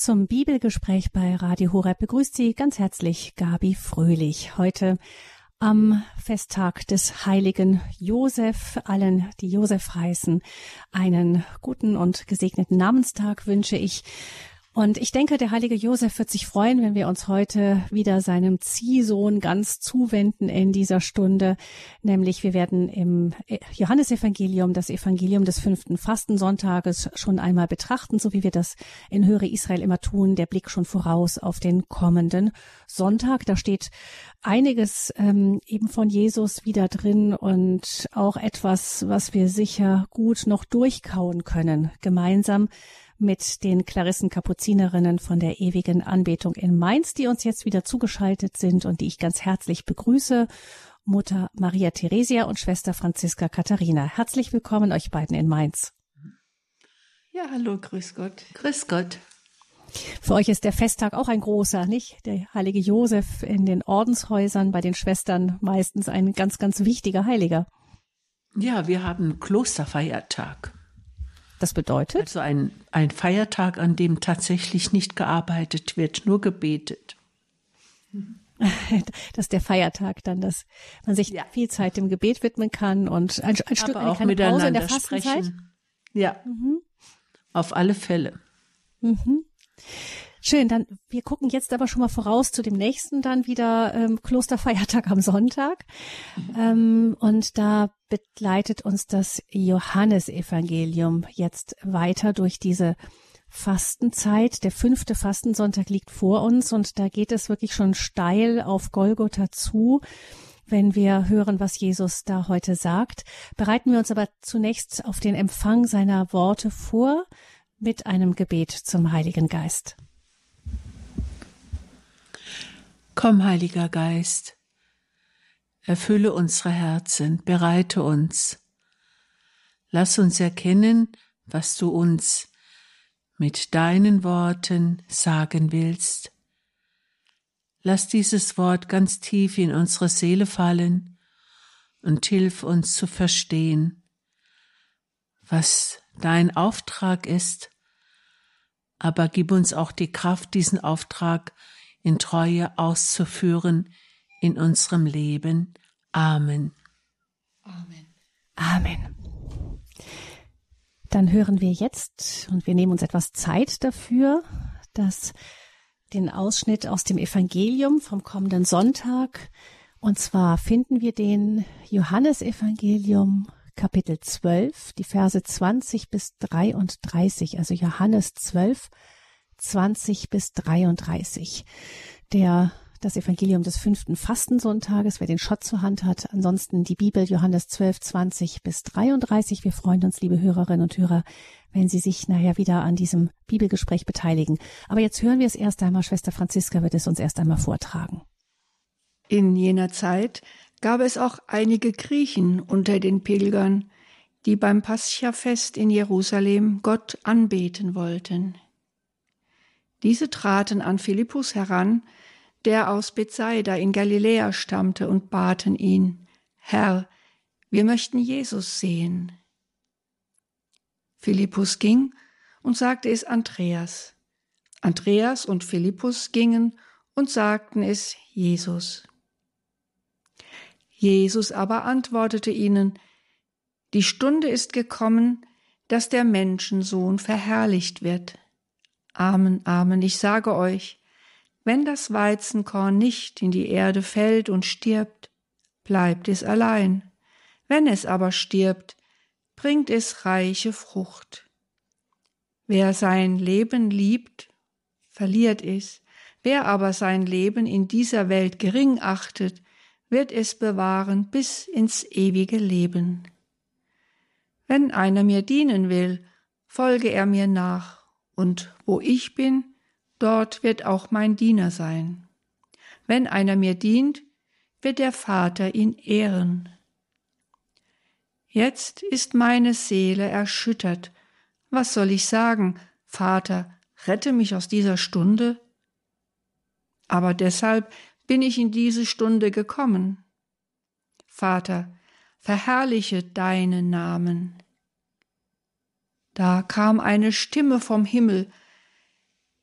zum Bibelgespräch bei Radio Horeb begrüßt Sie ganz herzlich Gabi Fröhlich. Heute am Festtag des heiligen Josef, allen, die Josef heißen, einen guten und gesegneten Namenstag wünsche ich. Und ich denke, der heilige Josef wird sich freuen, wenn wir uns heute wieder seinem Ziehsohn ganz zuwenden in dieser Stunde. Nämlich wir werden im Johannesevangelium, das Evangelium des fünften Fastensonntages schon einmal betrachten, so wie wir das in Höre Israel immer tun. Der Blick schon voraus auf den kommenden Sonntag. Da steht einiges ähm, eben von Jesus wieder drin und auch etwas, was wir sicher gut noch durchkauen können, gemeinsam mit den Klarissen Kapuzinerinnen von der ewigen Anbetung in Mainz, die uns jetzt wieder zugeschaltet sind und die ich ganz herzlich begrüße. Mutter Maria Theresia und Schwester Franziska Katharina. Herzlich willkommen euch beiden in Mainz. Ja, hallo, grüß Gott. Grüß Gott. Für euch ist der Festtag auch ein großer, nicht? Der heilige Josef in den Ordenshäusern bei den Schwestern meistens ein ganz, ganz wichtiger Heiliger. Ja, wir haben Klosterfeiertag. Das bedeutet? Also ein, ein Feiertag, an dem tatsächlich nicht gearbeitet wird, nur gebetet. Das ist der Feiertag dann, dass man sich ja. viel Zeit dem Gebet widmen kann und ein, ein Stück auch eine Pause in der Fastenzeit. Sprechen. Ja, mhm. auf alle Fälle. Mhm. Schön, dann wir gucken jetzt aber schon mal voraus zu dem nächsten dann wieder ähm, Klosterfeiertag am Sonntag. Ähm, und da begleitet uns das Johannesevangelium jetzt weiter durch diese Fastenzeit. Der fünfte Fastensonntag liegt vor uns und da geht es wirklich schon steil auf Golgotha zu. Wenn wir hören, was Jesus da heute sagt, bereiten wir uns aber zunächst auf den Empfang seiner Worte vor mit einem Gebet zum Heiligen Geist. Komm, Heiliger Geist, erfülle unsere Herzen, bereite uns. Lass uns erkennen, was du uns mit deinen Worten sagen willst. Lass dieses Wort ganz tief in unsere Seele fallen und hilf uns zu verstehen, was dein Auftrag ist, aber gib uns auch die Kraft, diesen Auftrag in Treue auszuführen in unserem Leben. Amen. Amen. Amen. Dann hören wir jetzt, und wir nehmen uns etwas Zeit dafür, dass den Ausschnitt aus dem Evangelium vom kommenden Sonntag, und zwar finden wir den Johannesevangelium Kapitel 12, die Verse 20 bis 33, also Johannes 12, 20 bis 33. Der das Evangelium des fünften Fastensonntages, wer den Schott zur Hand hat. Ansonsten die Bibel Johannes 12, 20 bis 33. Wir freuen uns, liebe Hörerinnen und Hörer, wenn Sie sich nachher wieder an diesem Bibelgespräch beteiligen. Aber jetzt hören wir es erst einmal. Schwester Franziska wird es uns erst einmal vortragen. In jener Zeit gab es auch einige Griechen unter den Pilgern, die beim Paschafest in Jerusalem Gott anbeten wollten. Diese traten an Philippus heran, der aus Bethsaida in Galiläa stammte, und baten ihn, Herr, wir möchten Jesus sehen. Philippus ging und sagte es Andreas. Andreas und Philippus gingen und sagten es Jesus. Jesus aber antwortete ihnen, Die Stunde ist gekommen, dass der Menschensohn verherrlicht wird. Amen, Amen, ich sage euch, wenn das Weizenkorn nicht in die Erde fällt und stirbt, bleibt es allein. Wenn es aber stirbt, bringt es reiche Frucht. Wer sein Leben liebt, verliert es. Wer aber sein Leben in dieser Welt gering achtet, wird es bewahren bis ins ewige Leben. Wenn einer mir dienen will, folge er mir nach und wo ich bin, dort wird auch mein Diener sein. Wenn einer mir dient, wird der Vater ihn ehren. Jetzt ist meine Seele erschüttert. Was soll ich sagen? Vater, rette mich aus dieser Stunde? Aber deshalb bin ich in diese Stunde gekommen. Vater, verherrliche deinen Namen. Da kam eine Stimme vom Himmel.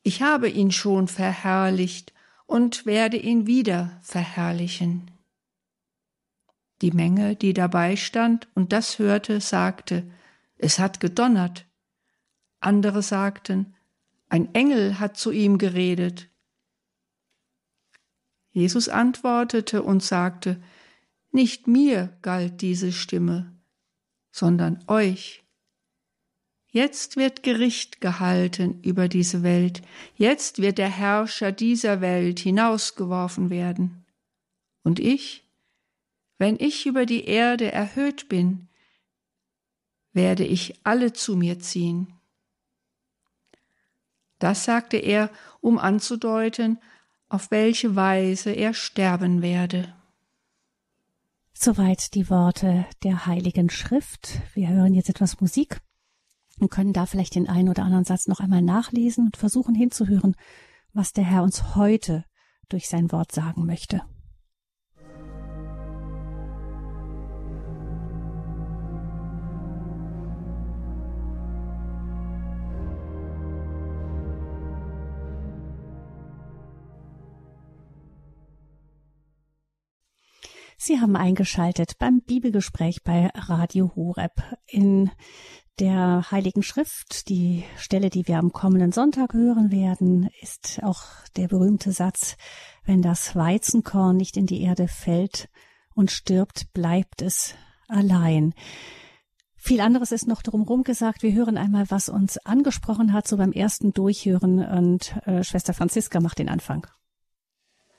Ich habe ihn schon verherrlicht und werde ihn wieder verherrlichen. Die Menge, die dabei stand und das hörte, sagte, es hat gedonnert. Andere sagten, ein Engel hat zu ihm geredet. Jesus antwortete und sagte, Nicht mir galt diese Stimme, sondern euch. Jetzt wird Gericht gehalten über diese Welt, jetzt wird der Herrscher dieser Welt hinausgeworfen werden. Und ich, wenn ich über die Erde erhöht bin, werde ich alle zu mir ziehen. Das sagte er, um anzudeuten, auf welche Weise er sterben werde. Soweit die Worte der Heiligen Schrift. Wir hören jetzt etwas Musik und können da vielleicht den einen oder anderen Satz noch einmal nachlesen und versuchen hinzuhören, was der Herr uns heute durch sein Wort sagen möchte. Sie haben eingeschaltet beim Bibelgespräch bei Radio Horeb in der Heiligen Schrift. Die Stelle, die wir am kommenden Sonntag hören werden, ist auch der berühmte Satz, wenn das Weizenkorn nicht in die Erde fällt und stirbt, bleibt es allein. Viel anderes ist noch drumherum gesagt. Wir hören einmal, was uns angesprochen hat, so beim ersten Durchhören. Und äh, Schwester Franziska macht den Anfang.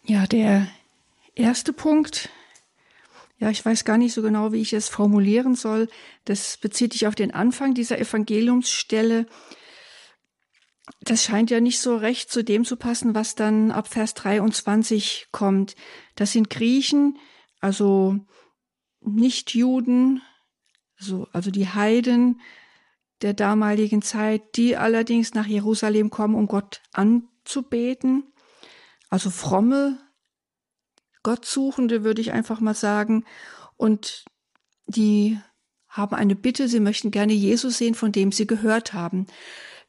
Ja, der erste Punkt ja, ich weiß gar nicht so genau, wie ich es formulieren soll. Das bezieht sich auf den Anfang dieser Evangeliumsstelle. Das scheint ja nicht so recht zu dem zu passen, was dann ab Vers 23 kommt. Das sind Griechen, also nicht Juden, also, also die Heiden der damaligen Zeit, die allerdings nach Jerusalem kommen, um Gott anzubeten. Also fromme Gottsuchende, würde ich einfach mal sagen. Und die haben eine Bitte, sie möchten gerne Jesus sehen, von dem sie gehört haben.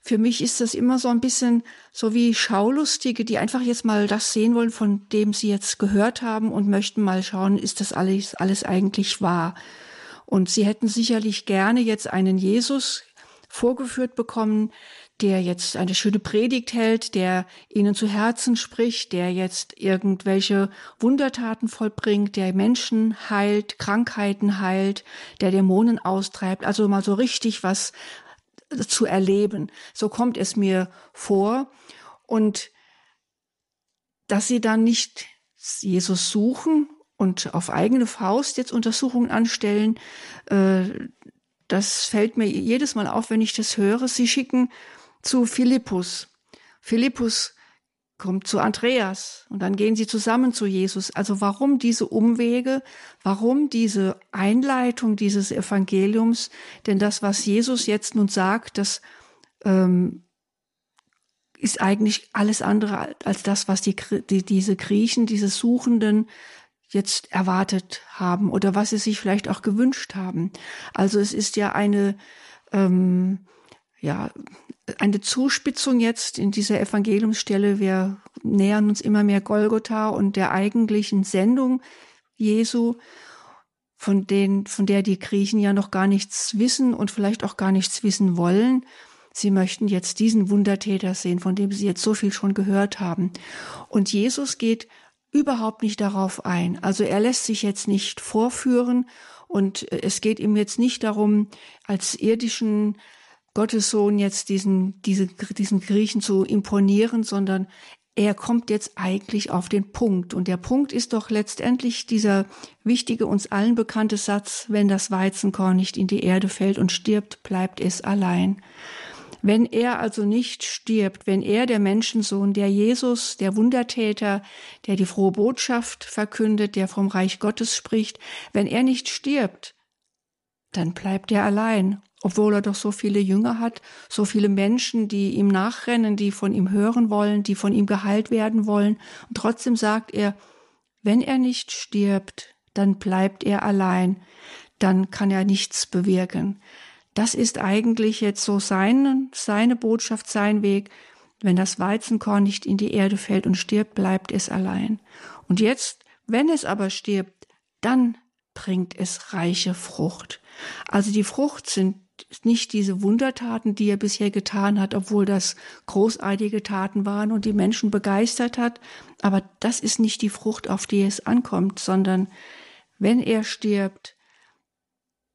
Für mich ist das immer so ein bisschen so wie Schaulustige, die einfach jetzt mal das sehen wollen, von dem sie jetzt gehört haben und möchten mal schauen, ist das alles, alles eigentlich wahr. Und sie hätten sicherlich gerne jetzt einen Jesus vorgeführt bekommen, der jetzt eine schöne Predigt hält, der ihnen zu Herzen spricht, der jetzt irgendwelche Wundertaten vollbringt, der Menschen heilt, Krankheiten heilt, der Dämonen austreibt, also mal so richtig was zu erleben. So kommt es mir vor. Und dass sie dann nicht Jesus suchen und auf eigene Faust jetzt Untersuchungen anstellen, äh, das fällt mir jedes Mal auf, wenn ich das höre. Sie schicken zu Philippus. Philippus kommt zu Andreas und dann gehen sie zusammen zu Jesus. Also warum diese Umwege? Warum diese Einleitung dieses Evangeliums? Denn das, was Jesus jetzt nun sagt, das ähm, ist eigentlich alles andere als das, was die, die, diese Griechen, diese Suchenden jetzt erwartet haben oder was sie sich vielleicht auch gewünscht haben. Also es ist ja eine ähm, ja eine Zuspitzung jetzt in dieser Evangeliumsstelle. Wir nähern uns immer mehr Golgotha und der eigentlichen Sendung Jesu, von, den, von der die Griechen ja noch gar nichts wissen und vielleicht auch gar nichts wissen wollen. Sie möchten jetzt diesen Wundertäter sehen, von dem sie jetzt so viel schon gehört haben. Und Jesus geht überhaupt nicht darauf ein. Also er lässt sich jetzt nicht vorführen und es geht ihm jetzt nicht darum, als irdischen Gottes Sohn jetzt diesen, diese, diesen Griechen zu imponieren, sondern er kommt jetzt eigentlich auf den Punkt. Und der Punkt ist doch letztendlich dieser wichtige, uns allen bekannte Satz, wenn das Weizenkorn nicht in die Erde fällt und stirbt, bleibt es allein. Wenn er also nicht stirbt, wenn er der Menschensohn, der Jesus, der Wundertäter, der die frohe Botschaft verkündet, der vom Reich Gottes spricht, wenn er nicht stirbt, dann bleibt er allein obwohl er doch so viele Jünger hat, so viele Menschen, die ihm nachrennen, die von ihm hören wollen, die von ihm geheilt werden wollen. Und trotzdem sagt er, wenn er nicht stirbt, dann bleibt er allein, dann kann er nichts bewirken. Das ist eigentlich jetzt so sein, seine Botschaft, sein Weg. Wenn das Weizenkorn nicht in die Erde fällt und stirbt, bleibt es allein. Und jetzt, wenn es aber stirbt, dann bringt es reiche Frucht. Also die Frucht sind nicht diese Wundertaten, die er bisher getan hat, obwohl das großartige Taten waren und die Menschen begeistert hat, aber das ist nicht die Frucht, auf die es ankommt, sondern wenn er stirbt,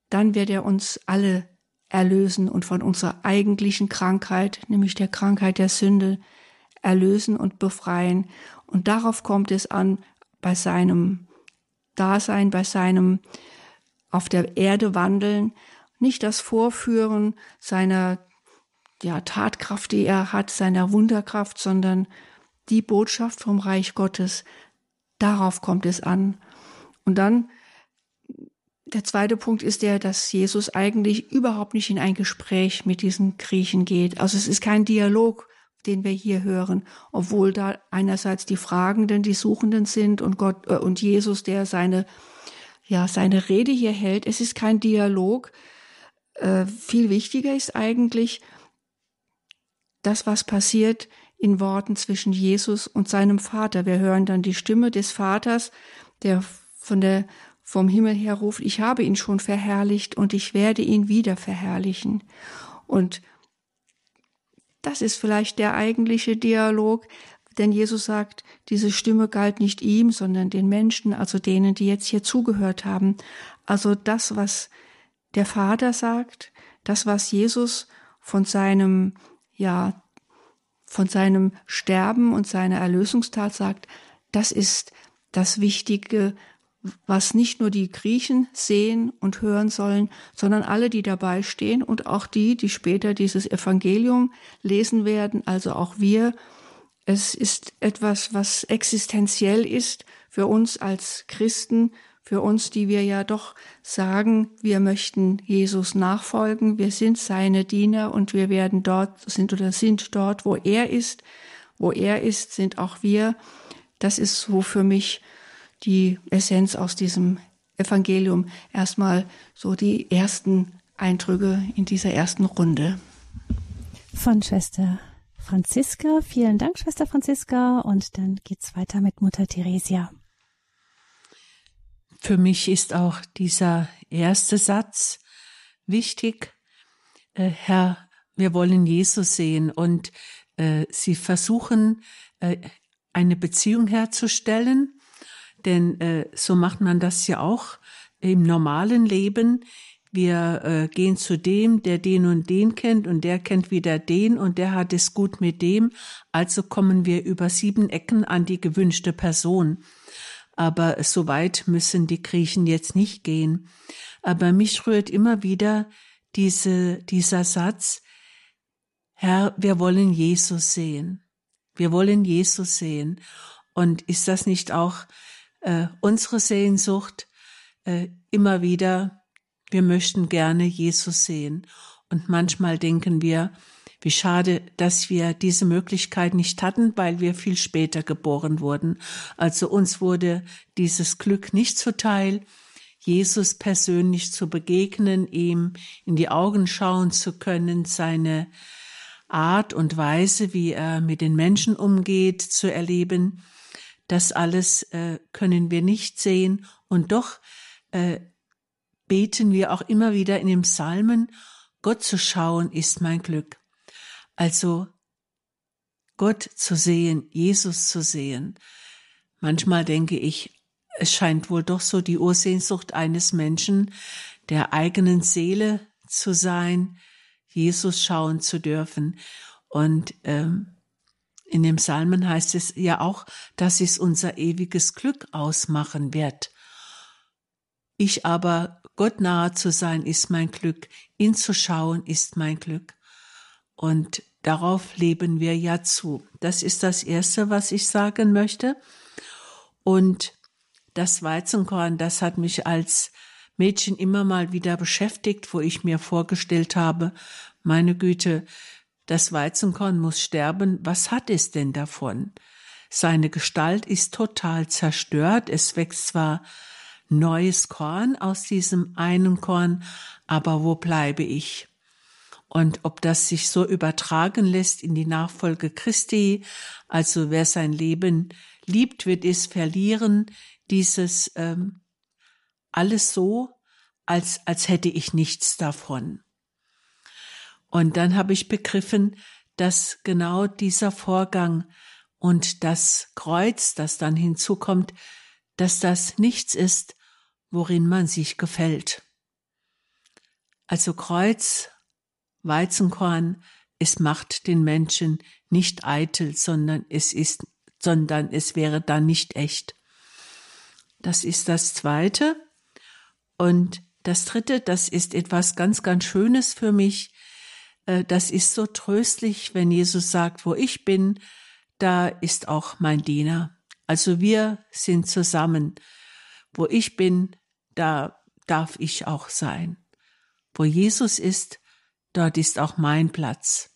dann wird er uns alle erlösen und von unserer eigentlichen Krankheit, nämlich der Krankheit der Sünde, erlösen und befreien. Und darauf kommt es an bei seinem Dasein, bei seinem auf der Erde wandeln, nicht das Vorführen seiner ja, Tatkraft, die er hat, seiner Wunderkraft, sondern die Botschaft vom Reich Gottes. Darauf kommt es an. Und dann der zweite Punkt ist der, dass Jesus eigentlich überhaupt nicht in ein Gespräch mit diesen Griechen geht. Also es ist kein Dialog, den wir hier hören, obwohl da einerseits die Fragenden, die Suchenden sind und Gott äh, und Jesus, der seine ja seine Rede hier hält. Es ist kein Dialog. Äh, viel wichtiger ist eigentlich das, was passiert in Worten zwischen Jesus und seinem Vater. Wir hören dann die Stimme des Vaters, der von der vom Himmel her ruft, ich habe ihn schon verherrlicht und ich werde ihn wieder verherrlichen. Und das ist vielleicht der eigentliche Dialog, denn Jesus sagt, diese Stimme galt nicht ihm, sondern den Menschen, also denen, die jetzt hier zugehört haben. Also das, was der Vater sagt, das, was Jesus von seinem, ja, von seinem Sterben und seiner Erlösungstat sagt, das ist das Wichtige, was nicht nur die Griechen sehen und hören sollen, sondern alle, die dabei stehen und auch die, die später dieses Evangelium lesen werden, also auch wir. Es ist etwas, was existenziell ist für uns als Christen, für uns, die wir ja doch sagen, wir möchten Jesus nachfolgen, wir sind seine Diener und wir werden dort, sind oder sind dort, wo er ist, wo er ist, sind auch wir. Das ist so für mich die Essenz aus diesem Evangelium. Erstmal so die ersten Eindrücke in dieser ersten Runde. Von Schwester Franziska. Vielen Dank, Schwester Franziska. Und dann geht's weiter mit Mutter Theresia. Für mich ist auch dieser erste Satz wichtig. Äh, Herr, wir wollen Jesus sehen und äh, sie versuchen, äh, eine Beziehung herzustellen denn äh, so macht man das ja auch im normalen Leben. Wir äh, gehen zu dem, der den und den kennt und der kennt wieder den und der hat es gut mit dem. Also kommen wir über sieben Ecken an die gewünschte Person. Aber so weit müssen die Griechen jetzt nicht gehen. Aber mich rührt immer wieder diese, dieser Satz, Herr, wir wollen Jesus sehen. Wir wollen Jesus sehen. Und ist das nicht auch äh, unsere Sehnsucht äh, immer wieder, wir möchten gerne Jesus sehen. Und manchmal denken wir, wie schade, dass wir diese Möglichkeit nicht hatten, weil wir viel später geboren wurden. Also uns wurde dieses Glück nicht zuteil, Jesus persönlich zu begegnen, ihm in die Augen schauen zu können, seine Art und Weise, wie er mit den Menschen umgeht, zu erleben. Das alles äh, können wir nicht sehen und doch äh, beten wir auch immer wieder in den Psalmen, Gott zu schauen ist mein Glück. Also Gott zu sehen, Jesus zu sehen. Manchmal denke ich, es scheint wohl doch so die Ursehnsucht eines Menschen, der eigenen Seele zu sein, Jesus schauen zu dürfen. Und ähm, in dem Psalmen heißt es ja auch, dass es unser ewiges Glück ausmachen wird. Ich aber, Gott nahe zu sein, ist mein Glück, ihn zu schauen, ist mein Glück. Und darauf leben wir ja zu. Das ist das Erste, was ich sagen möchte. Und das Weizenkorn, das hat mich als Mädchen immer mal wieder beschäftigt, wo ich mir vorgestellt habe, meine Güte, das Weizenkorn muss sterben, was hat es denn davon? Seine Gestalt ist total zerstört, es wächst zwar neues Korn aus diesem einen Korn, aber wo bleibe ich? Und ob das sich so übertragen lässt in die Nachfolge Christi. Also wer sein Leben liebt, wird es verlieren. Dieses ähm, alles so, als, als hätte ich nichts davon. Und dann habe ich begriffen, dass genau dieser Vorgang und das Kreuz, das dann hinzukommt, dass das nichts ist, worin man sich gefällt. Also Kreuz, Weizenkorn, es macht den Menschen nicht eitel, sondern es ist, sondern es wäre dann nicht echt. Das ist das zweite. Und das dritte, das ist etwas ganz, ganz Schönes für mich. Äh, das ist so tröstlich, wenn Jesus sagt, wo ich bin, da ist auch mein Diener. Also wir sind zusammen. Wo ich bin, da darf ich auch sein. Wo Jesus ist, dort ist auch mein Platz.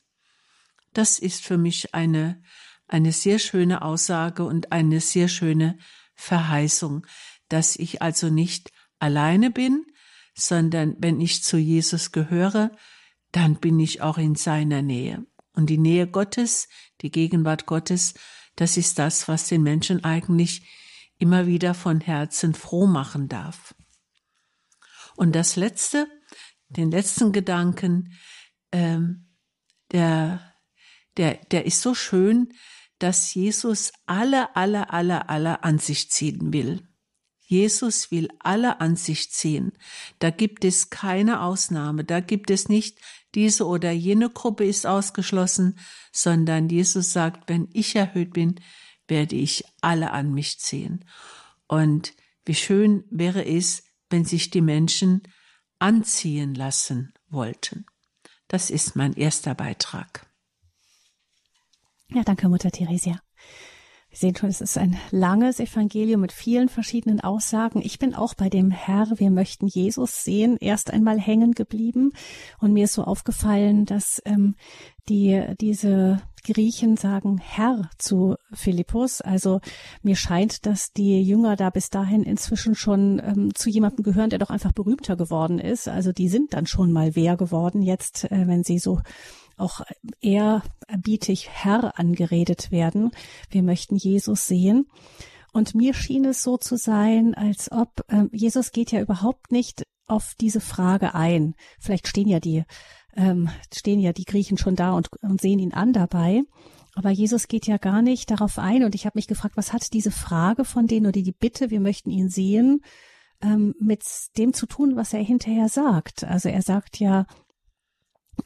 Das ist für mich eine, eine sehr schöne Aussage und eine sehr schöne Verheißung, dass ich also nicht alleine bin, sondern wenn ich zu Jesus gehöre, dann bin ich auch in seiner Nähe. Und die Nähe Gottes, die Gegenwart Gottes, das ist das, was den Menschen eigentlich immer wieder von Herzen froh machen darf. Und das letzte, den letzten Gedanken, ähm, der, der, der ist so schön, dass Jesus alle, alle, alle, alle an sich ziehen will. Jesus will alle an sich ziehen. Da gibt es keine Ausnahme. Da gibt es nicht diese oder jene Gruppe ist ausgeschlossen, sondern Jesus sagt, wenn ich erhöht bin, werde ich alle an mich ziehen. Und wie schön wäre es, wenn sich die Menschen anziehen lassen wollten. Das ist mein erster Beitrag. Ja, danke, Mutter Theresia. Wir sehen schon, es ist ein langes Evangelium mit vielen verschiedenen Aussagen. Ich bin auch bei dem Herr, wir möchten Jesus sehen, erst einmal hängen geblieben. Und mir ist so aufgefallen, dass ähm, die, diese Griechen sagen Herr zu Philippus. Also mir scheint, dass die Jünger da bis dahin inzwischen schon ähm, zu jemandem gehören, der doch einfach berühmter geworden ist. Also die sind dann schon mal wer geworden jetzt, äh, wenn sie so auch ehrerbietig Herr angeredet werden. Wir möchten Jesus sehen. Und mir schien es so zu sein, als ob äh, Jesus geht ja überhaupt nicht auf diese Frage ein. Vielleicht stehen ja die ähm, stehen ja die Griechen schon da und, und sehen ihn an dabei. Aber Jesus geht ja gar nicht darauf ein. Und ich habe mich gefragt, was hat diese Frage von denen oder die Bitte, wir möchten ihn sehen, ähm, mit dem zu tun, was er hinterher sagt. Also er sagt ja,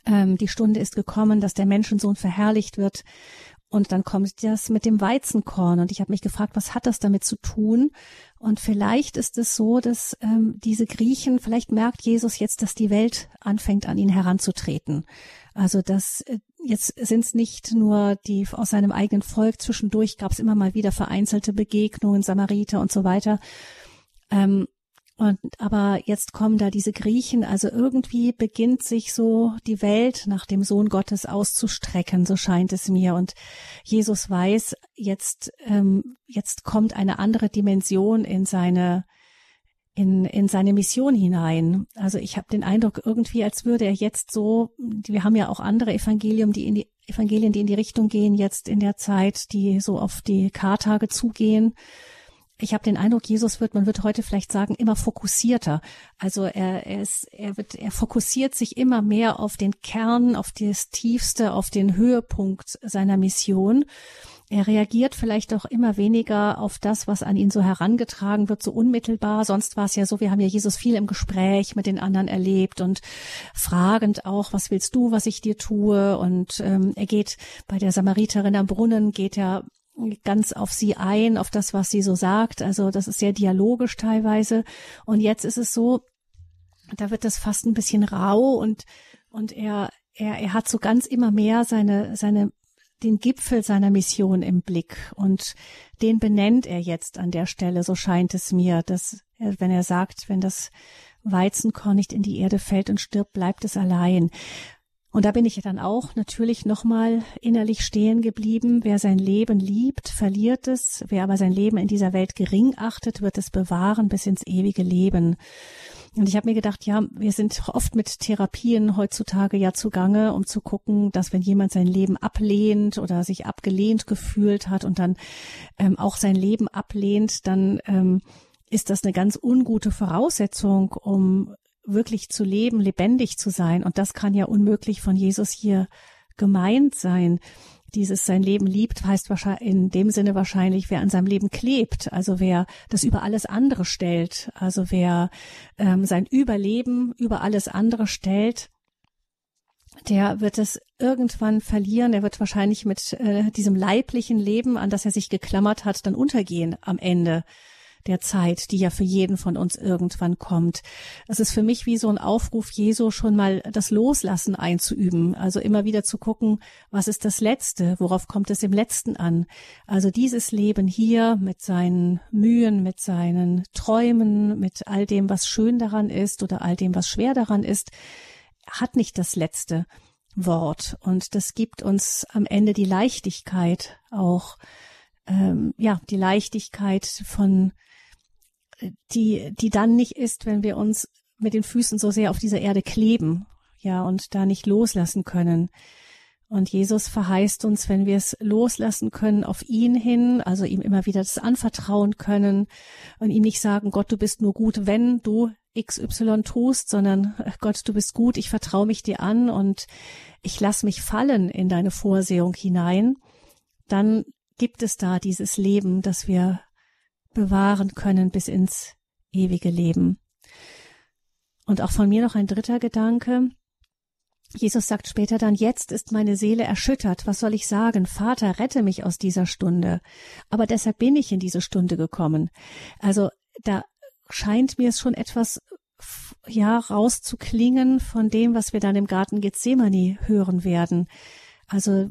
ähm, die Stunde ist gekommen, dass der Menschensohn verherrlicht wird. Und dann kommt das mit dem Weizenkorn. Und ich habe mich gefragt, was hat das damit zu tun? Und vielleicht ist es so, dass ähm, diese Griechen, vielleicht merkt Jesus jetzt, dass die Welt anfängt, an ihn heranzutreten. Also dass äh, jetzt sind es nicht nur die aus seinem eigenen Volk, zwischendurch gab es immer mal wieder vereinzelte Begegnungen, Samariter und so weiter. Ähm, und aber jetzt kommen da diese Griechen, also irgendwie beginnt sich so die Welt nach dem Sohn Gottes auszustrecken, so scheint es mir. Und Jesus weiß, jetzt ähm, jetzt kommt eine andere Dimension in seine in, in seine Mission hinein. Also ich habe den Eindruck irgendwie, als würde er jetzt so, wir haben ja auch andere Evangelium, die in die Evangelien, die in die Richtung gehen, jetzt in der Zeit, die so auf die Kartage zugehen ich habe den Eindruck, Jesus wird, man wird heute vielleicht sagen, immer fokussierter. Also er, er, ist, er, wird, er fokussiert sich immer mehr auf den Kern, auf das Tiefste, auf den Höhepunkt seiner Mission. Er reagiert vielleicht auch immer weniger auf das, was an ihn so herangetragen wird, so unmittelbar. Sonst war es ja so, wir haben ja Jesus viel im Gespräch mit den anderen erlebt und fragend auch, was willst du, was ich dir tue? Und ähm, er geht bei der Samariterin am Brunnen, geht er ganz auf sie ein, auf das, was sie so sagt. Also das ist sehr dialogisch teilweise. Und jetzt ist es so, da wird das fast ein bisschen rau und, und er, er, er hat so ganz immer mehr seine, seine, den Gipfel seiner Mission im Blick und den benennt er jetzt an der Stelle, so scheint es mir, dass wenn er sagt, wenn das Weizenkorn nicht in die Erde fällt und stirbt, bleibt es allein. Und da bin ich dann auch natürlich nochmal innerlich stehen geblieben. Wer sein Leben liebt, verliert es. Wer aber sein Leben in dieser Welt gering achtet, wird es bewahren bis ins ewige Leben. Und ich habe mir gedacht, ja, wir sind oft mit Therapien heutzutage ja zugange, um zu gucken, dass wenn jemand sein Leben ablehnt oder sich abgelehnt gefühlt hat und dann ähm, auch sein Leben ablehnt, dann ähm, ist das eine ganz ungute Voraussetzung, um wirklich zu leben, lebendig zu sein. Und das kann ja unmöglich von Jesus hier gemeint sein dieses sein Leben liebt, heißt wahrscheinlich in dem Sinne wahrscheinlich, wer an seinem Leben klebt, also wer das über alles andere stellt, also wer ähm, sein Überleben über alles andere stellt, der wird es irgendwann verlieren. Er wird wahrscheinlich mit äh, diesem leiblichen Leben, an das er sich geklammert hat, dann untergehen am Ende der Zeit, die ja für jeden von uns irgendwann kommt. Es ist für mich wie so ein Aufruf Jesu schon mal das Loslassen einzuüben, also immer wieder zu gucken, was ist das Letzte, worauf kommt es im Letzten an. Also dieses Leben hier mit seinen Mühen, mit seinen Träumen, mit all dem, was schön daran ist oder all dem, was schwer daran ist, hat nicht das letzte Wort. Und das gibt uns am Ende die Leichtigkeit auch, ähm, ja, die Leichtigkeit von die, die dann nicht ist, wenn wir uns mit den Füßen so sehr auf dieser Erde kleben, ja, und da nicht loslassen können. Und Jesus verheißt uns, wenn wir es loslassen können auf ihn hin, also ihm immer wieder das anvertrauen können und ihm nicht sagen, Gott, du bist nur gut, wenn du XY tust, sondern Gott, du bist gut, ich vertraue mich dir an und ich lass mich fallen in deine Vorsehung hinein, dann gibt es da dieses Leben, das wir bewahren können bis ins ewige Leben. Und auch von mir noch ein dritter Gedanke. Jesus sagt später dann, jetzt ist meine Seele erschüttert. Was soll ich sagen? Vater, rette mich aus dieser Stunde. Aber deshalb bin ich in diese Stunde gekommen. Also da scheint mir es schon etwas, ja, rauszuklingen von dem, was wir dann im Garten Gethsemane hören werden. Also,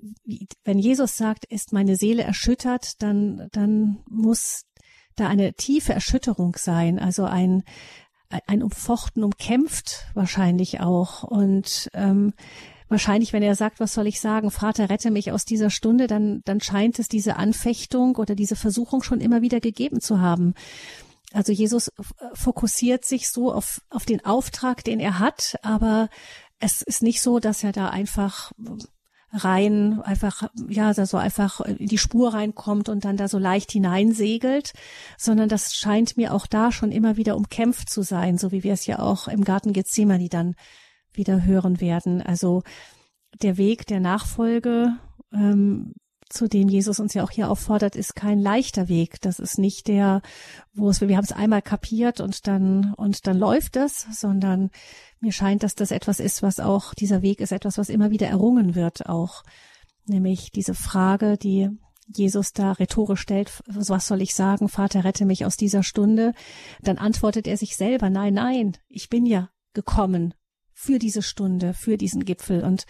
wenn Jesus sagt, ist meine Seele erschüttert, dann, dann muss da eine tiefe Erschütterung sein, also ein, ein Umfochten, umkämpft wahrscheinlich auch. Und ähm, wahrscheinlich, wenn er sagt, was soll ich sagen, Vater, rette mich aus dieser Stunde, dann, dann scheint es diese Anfechtung oder diese Versuchung schon immer wieder gegeben zu haben. Also Jesus fokussiert sich so auf, auf den Auftrag, den er hat, aber es ist nicht so, dass er da einfach rein, einfach, ja, da so einfach in die Spur reinkommt und dann da so leicht hineinsegelt, sondern das scheint mir auch da schon immer wieder umkämpft zu sein, so wie wir es ja auch im Garten Gethsemane dann wieder hören werden. Also der Weg der Nachfolge, ähm, zu dem Jesus uns ja auch hier auffordert, ist kein leichter Weg. Das ist nicht der, wo es, wir haben es einmal kapiert und dann, und dann läuft es, sondern mir scheint, dass das etwas ist, was auch, dieser Weg ist etwas, was immer wieder errungen wird auch. Nämlich diese Frage, die Jesus da rhetorisch stellt, was soll ich sagen, Vater, rette mich aus dieser Stunde? Dann antwortet er sich selber, nein, nein, ich bin ja gekommen für diese Stunde, für diesen Gipfel und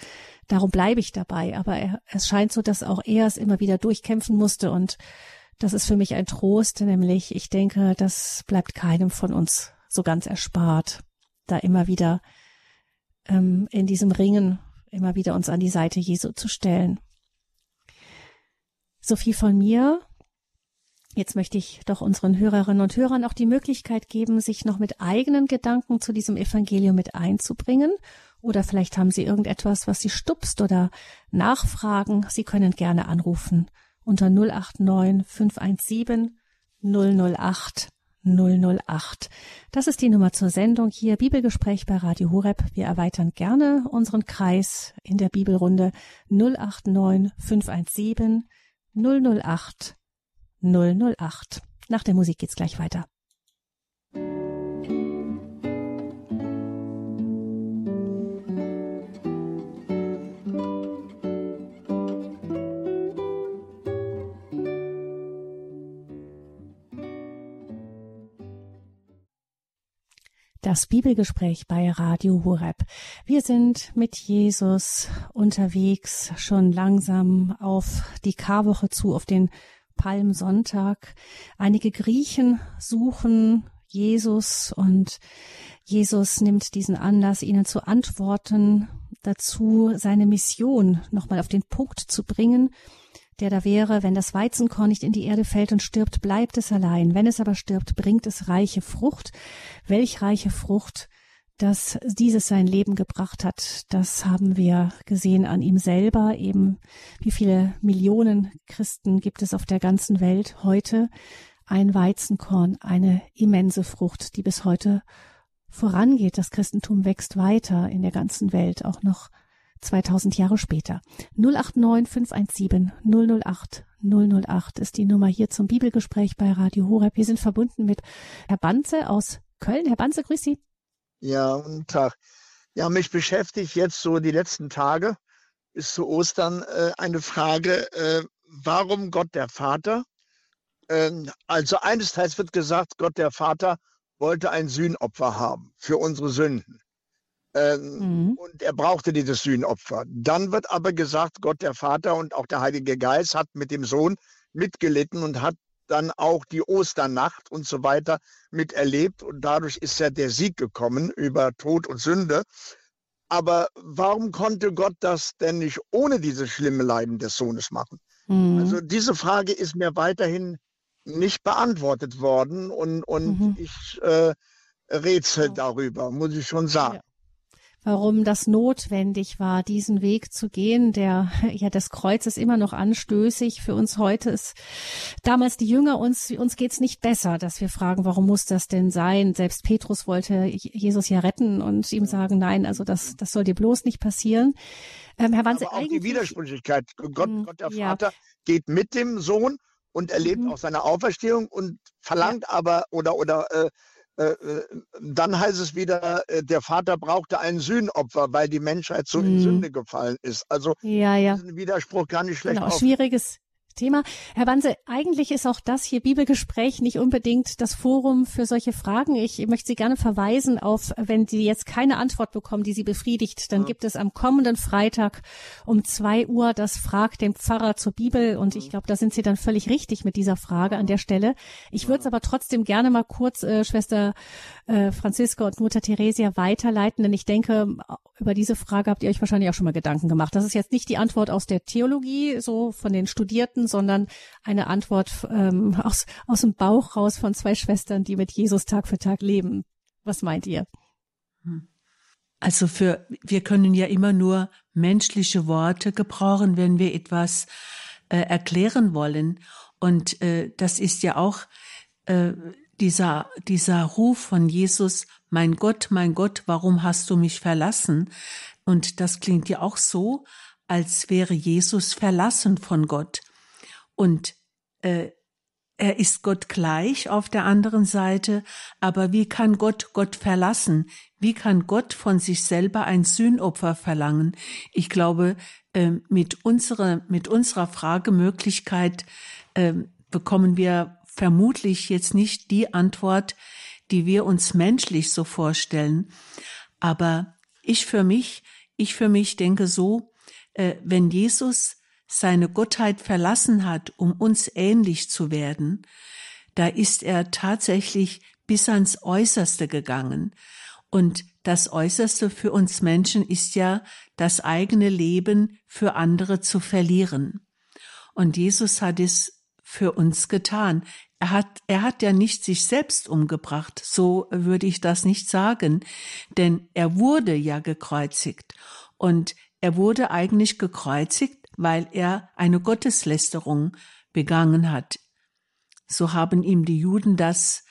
darum bleibe ich dabei. Aber er, es scheint so, dass auch er es immer wieder durchkämpfen musste und das ist für mich ein Trost, nämlich ich denke, das bleibt keinem von uns so ganz erspart, da immer wieder ähm, in diesem Ringen immer wieder uns an die Seite Jesu zu stellen. So viel von mir. Jetzt möchte ich doch unseren Hörerinnen und Hörern auch die Möglichkeit geben, sich noch mit eigenen Gedanken zu diesem Evangelium mit einzubringen. Oder vielleicht haben Sie irgendetwas, was Sie stupst oder nachfragen. Sie können gerne anrufen unter 089 517 008 008. Das ist die Nummer zur Sendung hier Bibelgespräch bei Radio Horeb. Wir erweitern gerne unseren Kreis in der Bibelrunde 089 517 008 008. Nach der Musik geht's gleich weiter. Das Bibelgespräch bei Radio Horeb. Wir sind mit Jesus unterwegs, schon langsam auf die Karwoche zu, auf den Palmsonntag. Einige Griechen suchen Jesus und Jesus nimmt diesen Anlass, ihnen zu antworten, dazu seine Mission nochmal auf den Punkt zu bringen, der da wäre, wenn das Weizenkorn nicht in die Erde fällt und stirbt, bleibt es allein. Wenn es aber stirbt, bringt es reiche Frucht. Welch reiche Frucht, dass dieses sein Leben gebracht hat, das haben wir gesehen an ihm selber. Eben, wie viele Millionen Christen gibt es auf der ganzen Welt heute? Ein Weizenkorn, eine immense Frucht, die bis heute vorangeht. Das Christentum wächst weiter in der ganzen Welt, auch noch 2000 Jahre später. 089 517 008 008 ist die Nummer hier zum Bibelgespräch bei Radio Horeb. Wir sind verbunden mit Herr Banze aus Köln. Herr Banze, grüß Sie. Ja, guten Tag. Ja, mich beschäftigt jetzt so die letzten Tage bis zu Ostern äh, eine Frage, äh, warum Gott der Vater? Äh, also eines Teils wird gesagt, Gott der Vater wollte ein Sühnopfer haben für unsere Sünden. Ähm, mhm. Und er brauchte dieses Sühnopfer. Dann wird aber gesagt, Gott der Vater und auch der Heilige Geist hat mit dem Sohn mitgelitten und hat dann auch die Osternacht und so weiter miterlebt. Und dadurch ist ja der Sieg gekommen über Tod und Sünde. Aber warum konnte Gott das denn nicht ohne dieses schlimme Leiden des Sohnes machen? Mhm. Also diese Frage ist mir weiterhin nicht beantwortet worden und, und mhm. ich äh, rätsel darüber, muss ich schon sagen. Ja warum das notwendig war, diesen Weg zu gehen. Der, ja, das Kreuz ist immer noch anstößig. Für uns heute ist damals die Jünger uns, uns geht's nicht besser, dass wir fragen, warum muss das denn sein? Selbst Petrus wollte Jesus ja retten und ihm sagen, nein, also das, das soll dir bloß nicht passieren. Ähm, Herr Wanze, Aber auch die Widersprüchlichkeit. Gott, hm, Gott der Vater ja. geht mit dem Sohn und erlebt mhm. auch seine Auferstehung und verlangt ja. aber oder oder äh, dann heißt es wieder, äh, der Vater brauchte ein Sühnopfer, weil die Menschheit so in mhm. Sünde gefallen ist. Also ja, ja. diesen Widerspruch gar nicht schlecht. Genau, schwieriges, Thema. Herr Banse, eigentlich ist auch das hier Bibelgespräch nicht unbedingt das Forum für solche Fragen. Ich möchte Sie gerne verweisen auf, wenn Sie jetzt keine Antwort bekommen, die Sie befriedigt, dann ja. gibt es am kommenden Freitag um zwei Uhr das Frag den Pfarrer zur Bibel und ich glaube, da sind Sie dann völlig richtig mit dieser Frage an der Stelle. Ich würde es aber trotzdem gerne mal kurz äh, Schwester äh, Franziska und Mutter Theresia weiterleiten, denn ich denke, über diese Frage habt ihr euch wahrscheinlich auch schon mal Gedanken gemacht. Das ist jetzt nicht die Antwort aus der Theologie, so von den Studierten, sondern eine Antwort ähm, aus, aus dem Bauch raus von zwei Schwestern, die mit Jesus Tag für Tag leben. Was meint ihr? Also für, wir können ja immer nur menschliche Worte gebrauchen, wenn wir etwas äh, erklären wollen. Und äh, das ist ja auch äh, dieser, dieser Ruf von Jesus, mein Gott, mein Gott, warum hast du mich verlassen? Und das klingt ja auch so, als wäre Jesus verlassen von Gott. Und äh, er ist Gott gleich auf der anderen Seite, aber wie kann Gott Gott verlassen? Wie kann Gott von sich selber ein Sühnopfer verlangen? Ich glaube, äh, mit unserer, mit unserer Fragemöglichkeit äh, bekommen wir vermutlich jetzt nicht die Antwort, die wir uns menschlich so vorstellen. Aber ich für mich, ich für mich denke so, äh, wenn Jesus seine Gottheit verlassen hat, um uns ähnlich zu werden, da ist er tatsächlich bis ans Äußerste gegangen. Und das Äußerste für uns Menschen ist ja, das eigene Leben für andere zu verlieren. Und Jesus hat es für uns getan. Er hat, er hat ja nicht sich selbst umgebracht, so würde ich das nicht sagen, denn er wurde ja gekreuzigt und er wurde eigentlich gekreuzigt, weil er eine Gotteslästerung begangen hat. So haben ihm die Juden das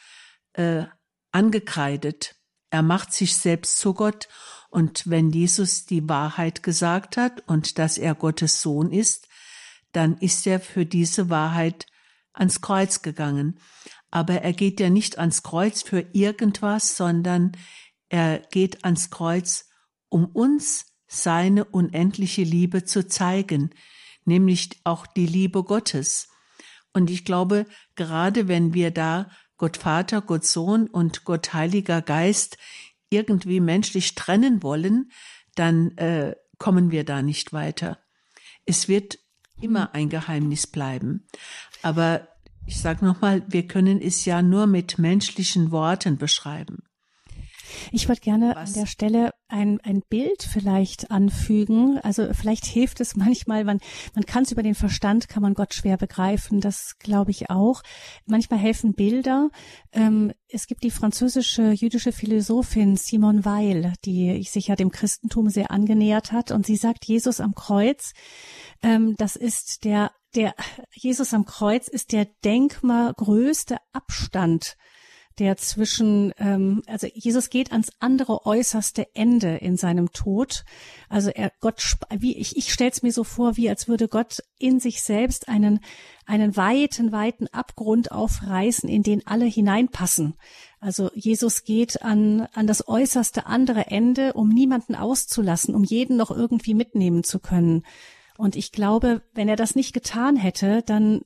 äh, angekreidet. Er macht sich selbst zu Gott und wenn Jesus die Wahrheit gesagt hat und dass er Gottes Sohn ist, dann ist er für diese Wahrheit ans Kreuz gegangen. Aber er geht ja nicht ans Kreuz für irgendwas, sondern er geht ans Kreuz, um uns seine unendliche Liebe zu zeigen, nämlich auch die Liebe Gottes. Und ich glaube, gerade wenn wir da Gott Vater, Gott Sohn und Gott Heiliger Geist irgendwie menschlich trennen wollen, dann äh, kommen wir da nicht weiter. Es wird immer ein Geheimnis bleiben. Aber ich sage nochmal, wir können es ja nur mit menschlichen Worten beschreiben. Ich würde gerne Was? an der Stelle ein, ein Bild vielleicht anfügen. Also vielleicht hilft es manchmal, man, man kann es über den Verstand, kann man Gott schwer begreifen, das glaube ich auch. Manchmal helfen Bilder. Ähm, es gibt die französische jüdische Philosophin Simone Weil, die sich ja dem Christentum sehr angenähert hat. Und sie sagt, Jesus am Kreuz, ähm, das ist der, der, Jesus am Kreuz ist der denkmalgrößte Abstand der zwischen, ähm, also Jesus geht ans andere äußerste Ende in seinem Tod. Also er Gott, wie ich, ich stelle es mir so vor, wie als würde Gott in sich selbst einen einen weiten, weiten Abgrund aufreißen, in den alle hineinpassen. Also Jesus geht an an das äußerste andere Ende, um niemanden auszulassen, um jeden noch irgendwie mitnehmen zu können. Und ich glaube, wenn er das nicht getan hätte, dann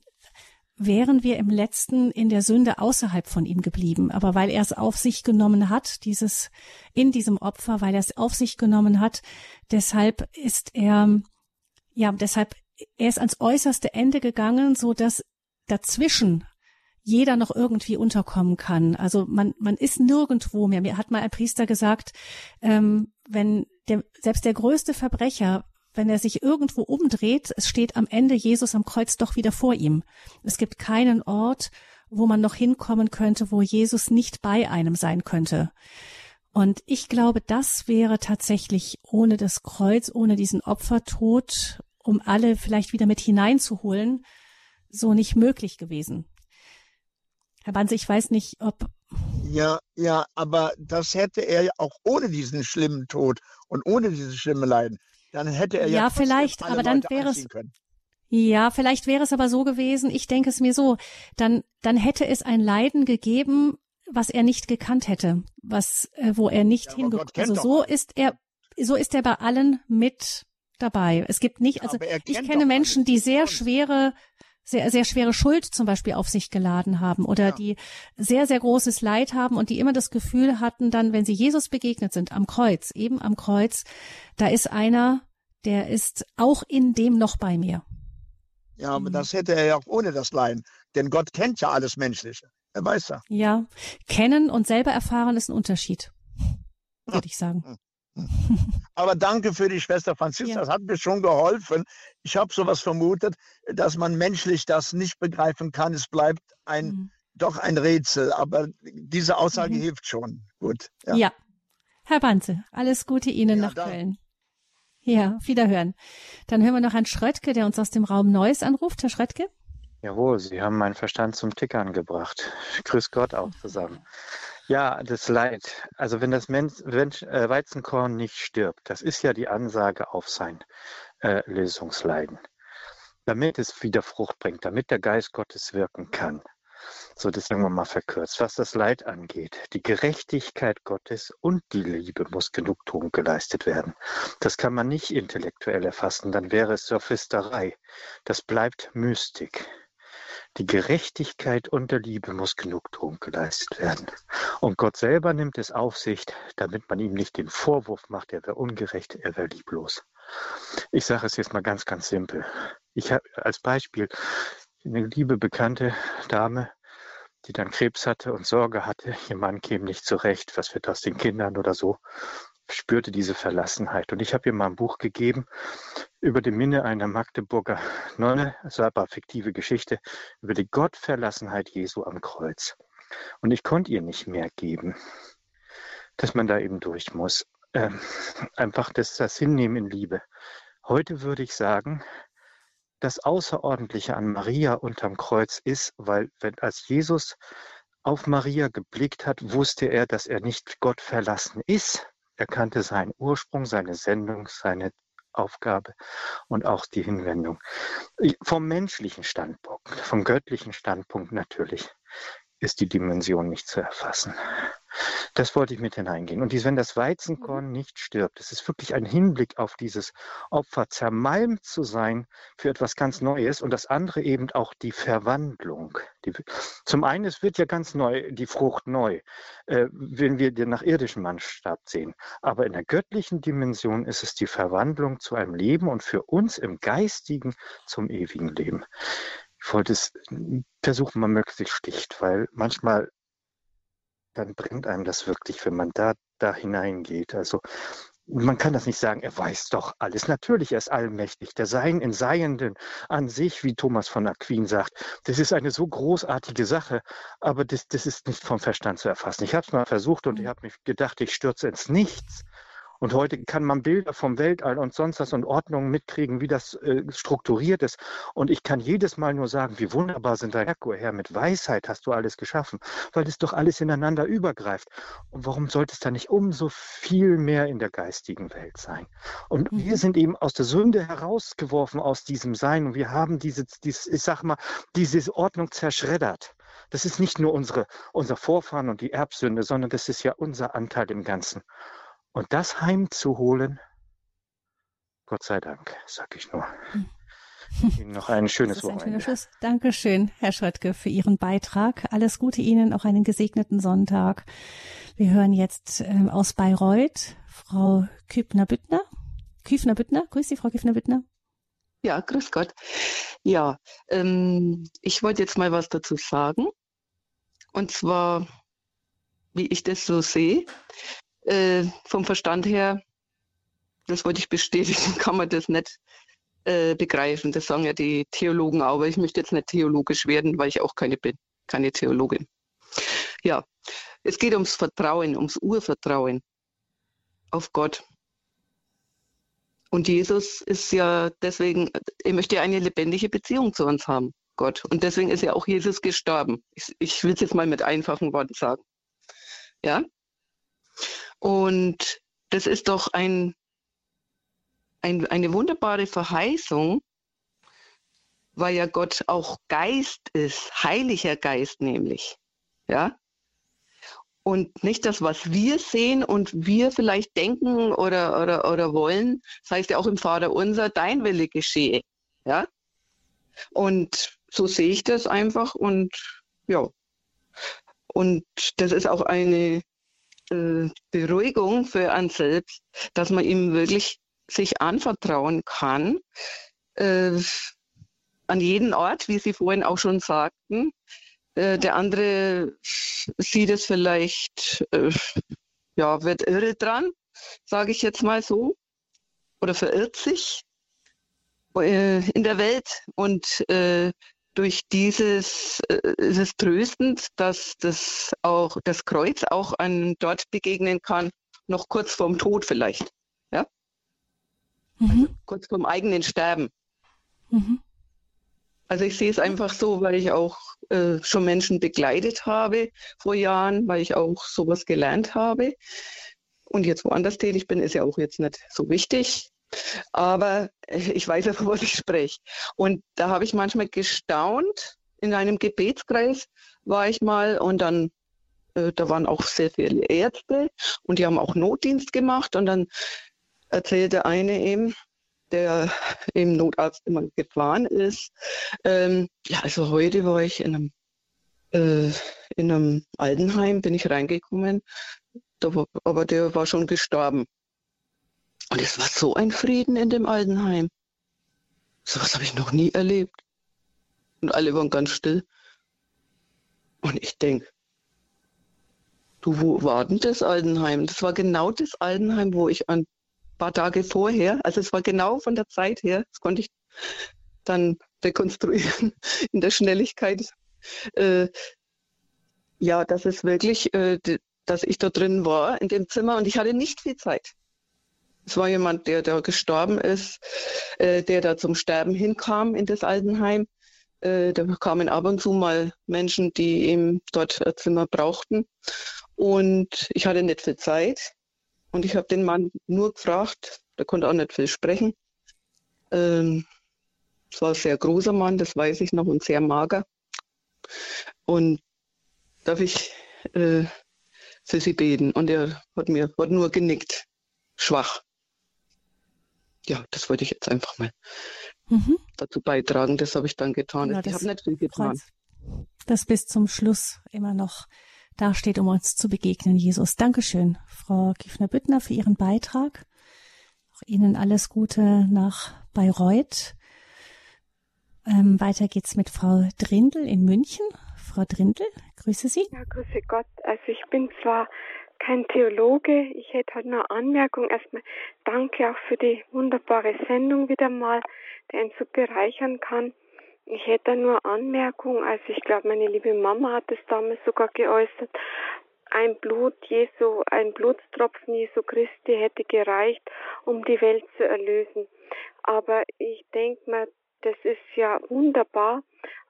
wären wir im letzten in der Sünde außerhalb von ihm geblieben. Aber weil er es auf sich genommen hat, dieses in diesem Opfer, weil er es auf sich genommen hat, deshalb ist er, ja, deshalb, er ist ans äußerste Ende gegangen, so dass dazwischen jeder noch irgendwie unterkommen kann. Also man, man ist nirgendwo mehr. Mir hat mal ein Priester gesagt, ähm, wenn der, selbst der größte Verbrecher wenn er sich irgendwo umdreht, es steht am Ende Jesus am Kreuz doch wieder vor ihm. Es gibt keinen Ort, wo man noch hinkommen könnte, wo Jesus nicht bei einem sein könnte. Und ich glaube, das wäre tatsächlich ohne das Kreuz, ohne diesen Opfertod, um alle vielleicht wieder mit hineinzuholen, so nicht möglich gewesen. Herr Banse, ich weiß nicht, ob. Ja, ja, aber das hätte er ja auch ohne diesen schlimmen Tod und ohne dieses schlimme Leiden dann hätte er ja, ja vielleicht, aber dann Leute wäre es ja, vielleicht wäre es aber so gewesen. Ich denke es mir so, dann dann hätte es ein Leiden gegeben, was er nicht gekannt hätte, was äh, wo er nicht ja, hingekommen. Also so ist er so ist er bei allen mit dabei. Es gibt nicht, also ich kenne Menschen, die sehr schwere sehr, sehr schwere Schuld zum Beispiel auf sich geladen haben oder ja. die sehr, sehr großes Leid haben und die immer das Gefühl hatten, dann, wenn sie Jesus begegnet sind, am Kreuz, eben am Kreuz, da ist einer, der ist auch in dem noch bei mir. Ja, aber mhm. das hätte er ja auch ohne das Leiden, denn Gott kennt ja alles Menschliche. Er weiß ja. Ja, kennen und selber erfahren ist ein Unterschied, würde ich sagen. Aber danke für die Schwester Franziska, ja. das hat mir schon geholfen. Ich habe sowas vermutet, dass man menschlich das nicht begreifen kann. Es bleibt ein mhm. doch ein Rätsel, aber diese Aussage mhm. hilft schon. Gut. Ja. ja. Herr Banze, alles Gute Ihnen ja, nach danke. Köln. Ja, wiederhören. Dann hören wir noch Herrn Schröttke, der uns aus dem Raum Neuss anruft. Herr Schröttke? Jawohl, Sie haben meinen Verstand zum Tickern gebracht. Grüß Gott auch zusammen. Ja, das Leid. Also wenn das Mensch, äh, Weizenkorn nicht stirbt, das ist ja die Ansage auf sein äh, Lösungsleiden. Damit es wieder Frucht bringt, damit der Geist Gottes wirken kann. So, das sagen wir mal verkürzt. Was das Leid angeht, die Gerechtigkeit Gottes und die Liebe muss Genugtuung geleistet werden. Das kann man nicht intellektuell erfassen, dann wäre es Sophisterei. Das bleibt Mystik. Die Gerechtigkeit und der Liebe muss Genugtuung geleistet werden. Und Gott selber nimmt es auf sich, damit man ihm nicht den Vorwurf macht, er wäre ungerecht, er wäre lieblos. Ich sage es jetzt mal ganz, ganz simpel. Ich habe als Beispiel eine liebe bekannte Dame, die dann Krebs hatte und Sorge hatte, ihr Mann käme nicht zurecht, was wird aus den Kindern oder so spürte diese Verlassenheit. Und ich habe ihr mal ein Buch gegeben über die Minne einer Magdeburger Nonne, es war aber fiktive Geschichte, über die Gottverlassenheit Jesu am Kreuz. Und ich konnte ihr nicht mehr geben, dass man da eben durch muss. Ähm, einfach das, das Hinnehmen in Liebe. Heute würde ich sagen, das Außerordentliche an Maria unterm Kreuz ist, weil wenn als Jesus auf Maria geblickt hat, wusste er, dass er nicht Gott verlassen ist, er kannte seinen Ursprung, seine Sendung, seine Aufgabe und auch die Hinwendung. Vom menschlichen Standpunkt, vom göttlichen Standpunkt natürlich ist die Dimension nicht zu erfassen. Das wollte ich mit hineingehen. Und wenn das Weizenkorn mhm. nicht stirbt, es ist wirklich ein Hinblick auf dieses Opfer, zermalmt zu sein für etwas ganz Neues und das andere eben auch die Verwandlung. Die, zum einen, es wird ja ganz neu, die Frucht neu, äh, wenn wir den nach irdischem Mannstab sehen. Aber in der göttlichen Dimension ist es die Verwandlung zu einem Leben und für uns im Geistigen zum ewigen Leben. Ich wollte es versuchen, man möglichst sticht, weil manchmal dann bringt einem das wirklich, wenn man da, da hineingeht. Also man kann das nicht sagen, er weiß doch alles. Natürlich, er ist allmächtig. Der Sein in Seienden an sich, wie Thomas von Aquin sagt, das ist eine so großartige Sache, aber das, das ist nicht vom Verstand zu erfassen. Ich habe es mal versucht und ich habe mich gedacht, ich stürze ins Nichts. Und heute kann man Bilder vom Weltall und sonst was und Ordnungen mitkriegen, wie das äh, strukturiert ist. Und ich kann jedes Mal nur sagen, wie wunderbar sind deine Herr, Herr, mit Weisheit hast du alles geschaffen, weil das doch alles ineinander übergreift. Und warum sollte es dann nicht umso viel mehr in der geistigen Welt sein? Und mhm. wir sind eben aus der Sünde herausgeworfen aus diesem Sein und wir haben diese, diese ich sag mal, diese Ordnung zerschreddert. Das ist nicht nur unsere, unser Vorfahren und die Erbsünde, sondern das ist ja unser Anteil im Ganzen. Und das heimzuholen, Gott sei Dank, sag ich nur. Ihnen noch ein schönes ein Wochenende. Schluss. Dankeschön, Herr Schröttke, für Ihren Beitrag. Alles Gute Ihnen, auch einen gesegneten Sonntag. Wir hören jetzt äh, aus Bayreuth Frau Kübner-Büttner. Küfner-Büttner, grüß Sie, Frau Küfner-Büttner. Ja, grüß Gott. Ja, ähm, ich wollte jetzt mal was dazu sagen. Und zwar, wie ich das so sehe äh, vom Verstand her, das wollte ich bestätigen, kann man das nicht äh, begreifen. Das sagen ja die Theologen auch, aber ich möchte jetzt nicht theologisch werden, weil ich auch keine bin, keine Theologin. Ja, es geht ums Vertrauen, ums Urvertrauen auf Gott. Und Jesus ist ja deswegen, er möchte eine lebendige Beziehung zu uns haben, Gott. Und deswegen ist ja auch Jesus gestorben. Ich, ich will es jetzt mal mit einfachen Worten sagen. Ja? Und das ist doch ein, ein, eine wunderbare Verheißung, weil ja Gott auch Geist ist, heiliger Geist nämlich. Ja? Und nicht das, was wir sehen und wir vielleicht denken oder, oder, oder wollen. Das heißt ja auch im Vater unser, dein Wille geschehe. Ja? Und so sehe ich das einfach und ja. Und das ist auch eine äh, Beruhigung für einen selbst, dass man ihm wirklich sich anvertrauen kann. Äh, an jeden Ort, wie Sie vorhin auch schon sagten. Äh, der andere sieht es vielleicht, äh, ja, wird irre dran, sage ich jetzt mal so, oder verirrt sich äh, in der Welt und äh, durch dieses äh, ist es tröstend, dass das auch das Kreuz auch an dort begegnen kann, noch kurz vorm Tod vielleicht. Ja? Mhm. Also kurz vorm eigenen Sterben. Mhm. Also ich sehe es einfach so, weil ich auch äh, schon Menschen begleitet habe vor Jahren, weil ich auch sowas gelernt habe. Und jetzt woanders tätig bin, ist ja auch jetzt nicht so wichtig. Aber ich weiß ja, von was ich spreche. Und da habe ich manchmal gestaunt. In einem Gebetskreis war ich mal und dann, äh, da waren auch sehr viele Ärzte und die haben auch Notdienst gemacht. Und dann erzählte eine eben, der im Notarzt immer gefahren ist, ähm, ja, also heute war ich in einem, äh, in einem Altenheim, bin ich reingekommen, war, aber der war schon gestorben. Und es war so ein Frieden in dem Altenheim. So was habe ich noch nie erlebt. Und alle waren ganz still. Und ich denke, du, wo war denn das Altenheim? Das war genau das Altenheim, wo ich ein paar Tage vorher, also es war genau von der Zeit her, das konnte ich dann rekonstruieren in der Schnelligkeit. Äh, ja, das ist wirklich, äh, dass ich da drin war in dem Zimmer und ich hatte nicht viel Zeit. Es war jemand, der da gestorben ist, äh, der da zum Sterben hinkam in das Altenheim. Äh, da kamen ab und zu mal Menschen, die eben dort ein Zimmer brauchten. Und ich hatte nicht viel Zeit. Und ich habe den Mann nur gefragt, der konnte auch nicht viel sprechen. Ähm, es war ein sehr großer Mann, das weiß ich noch, und sehr mager. Und darf ich äh, für Sie beten? Und er hat mir hat nur genickt, schwach ja, das wollte ich jetzt einfach mal mhm. dazu beitragen. Das habe ich dann getan. Genau, ich habe nicht viel getan. Das bis zum Schluss immer noch dasteht, um uns zu begegnen, Jesus. Dankeschön, Frau Kiefner-Büttner, für Ihren Beitrag. Auch Ihnen alles Gute nach Bayreuth. Ähm, weiter geht's mit Frau Drindel in München. Frau Drindl. Grüße Sie. Ja, grüße Gott. Also ich bin zwar kein Theologe, ich hätte halt eine Anmerkung. Erstmal danke auch für die wunderbare Sendung wieder mal, die einen so bereichern kann. Ich hätte nur Anmerkung, also ich glaube, meine liebe Mama hat es damals sogar geäußert, ein Blut Jesu, ein Blutstropfen Jesu Christi hätte gereicht, um die Welt zu erlösen. Aber ich denke mal, das ist ja wunderbar,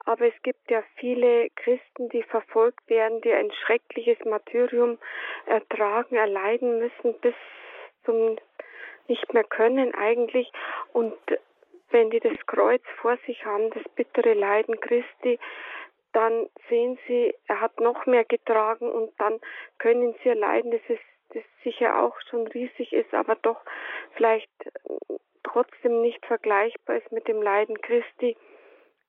aber es gibt ja viele Christen, die verfolgt werden, die ein schreckliches Martyrium ertragen, erleiden müssen bis zum nicht mehr können eigentlich. Und wenn die das Kreuz vor sich haben, das bittere Leiden Christi, dann sehen sie, er hat noch mehr getragen und dann können sie erleiden, das ist das sicher auch schon riesig ist, aber doch vielleicht trotzdem nicht vergleichbar ist mit dem Leiden Christi.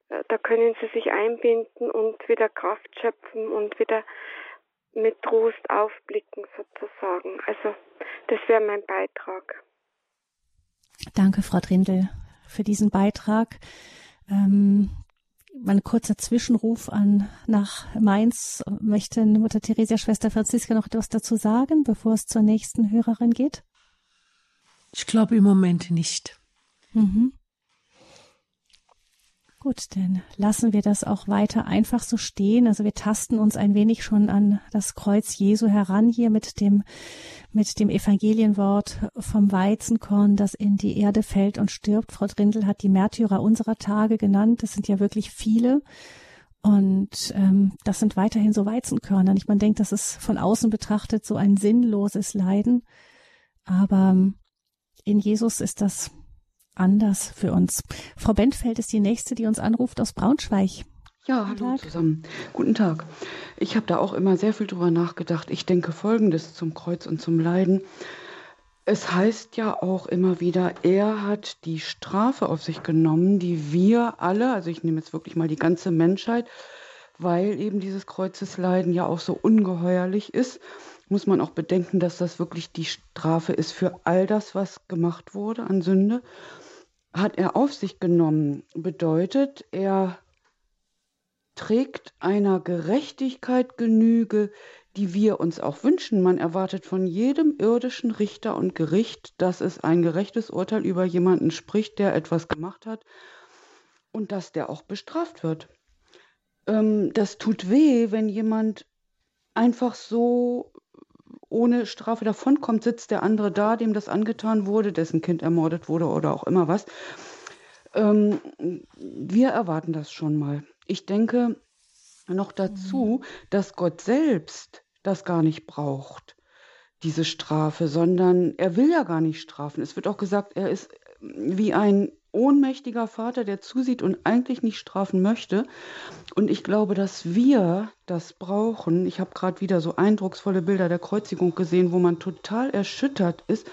Äh, da können sie sich einbinden und wieder Kraft schöpfen und wieder mit Trost aufblicken sozusagen. Also das wäre mein Beitrag. Danke, Frau Trindl, für diesen Beitrag. Ähm, ein kurzer Zwischenruf an nach Mainz. Möchte Mutter Theresia Schwester Franziska noch etwas dazu sagen, bevor es zur nächsten Hörerin geht? Ich glaube im Moment nicht. Mhm. Gut, dann lassen wir das auch weiter einfach so stehen. Also wir tasten uns ein wenig schon an das Kreuz Jesu heran hier mit dem, mit dem Evangelienwort vom Weizenkorn, das in die Erde fällt und stirbt. Frau Drindl hat die Märtyrer unserer Tage genannt. Das sind ja wirklich viele. Und ähm, das sind weiterhin so Weizenkörner. Nicht man denkt, das ist von außen betrachtet so ein sinnloses Leiden. Aber ähm, in Jesus ist das anders für uns. Frau Bentfeld ist die nächste, die uns anruft aus Braunschweig. Ja, Guten hallo Tag. zusammen. Guten Tag. Ich habe da auch immer sehr viel drüber nachgedacht. Ich denke Folgendes zum Kreuz und zum Leiden. Es heißt ja auch immer wieder, er hat die Strafe auf sich genommen, die wir alle, also ich nehme jetzt wirklich mal die ganze Menschheit, weil eben dieses Kreuzesleiden ja auch so ungeheuerlich ist, muss man auch bedenken, dass das wirklich die Strafe ist für all das, was gemacht wurde an Sünde hat er auf sich genommen, bedeutet, er trägt einer Gerechtigkeit Genüge, die wir uns auch wünschen. Man erwartet von jedem irdischen Richter und Gericht, dass es ein gerechtes Urteil über jemanden spricht, der etwas gemacht hat und dass der auch bestraft wird. Ähm, das tut weh, wenn jemand einfach so ohne Strafe davonkommt, sitzt der andere da, dem das angetan wurde, dessen Kind ermordet wurde oder auch immer was. Ähm, wir erwarten das schon mal. Ich denke noch dazu, dass Gott selbst das gar nicht braucht, diese Strafe, sondern er will ja gar nicht strafen. Es wird auch gesagt, er ist wie ein ohnmächtiger Vater, der zusieht und eigentlich nicht strafen möchte. Und ich glaube, dass wir das brauchen. Ich habe gerade wieder so eindrucksvolle Bilder der Kreuzigung gesehen, wo man total erschüttert ist.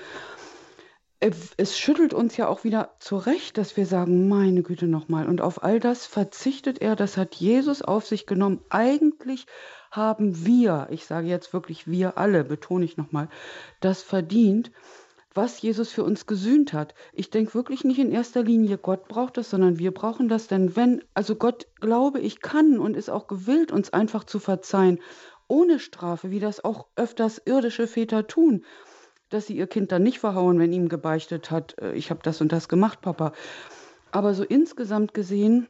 Es schüttelt uns ja auch wieder zurecht, dass wir sagen, meine Güte nochmal. Und auf all das verzichtet er, das hat Jesus auf sich genommen. Eigentlich haben wir, ich sage jetzt wirklich wir alle, betone ich nochmal, das verdient was Jesus für uns gesühnt hat. Ich denke wirklich nicht in erster Linie, Gott braucht das, sondern wir brauchen das. Denn wenn, also Gott, glaube ich, kann und ist auch gewillt, uns einfach zu verzeihen, ohne Strafe, wie das auch öfters irdische Väter tun, dass sie ihr Kind dann nicht verhauen, wenn ihm gebeichtet hat, äh, ich habe das und das gemacht, Papa. Aber so insgesamt gesehen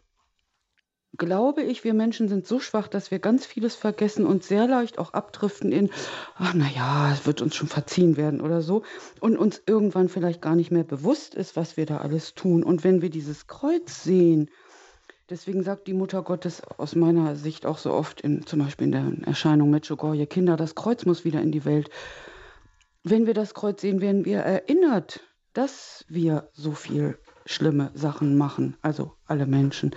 glaube ich, wir Menschen sind so schwach, dass wir ganz vieles vergessen und sehr leicht auch abdriften in, ach na ja, es wird uns schon verziehen werden oder so und uns irgendwann vielleicht gar nicht mehr bewusst ist, was wir da alles tun. Und wenn wir dieses Kreuz sehen, deswegen sagt die Mutter Gottes aus meiner Sicht auch so oft, in, zum Beispiel in der Erscheinung Medjugorje, Kinder, das Kreuz muss wieder in die Welt. Wenn wir das Kreuz sehen, werden wir erinnert, dass wir so viel schlimme Sachen machen, also alle Menschen.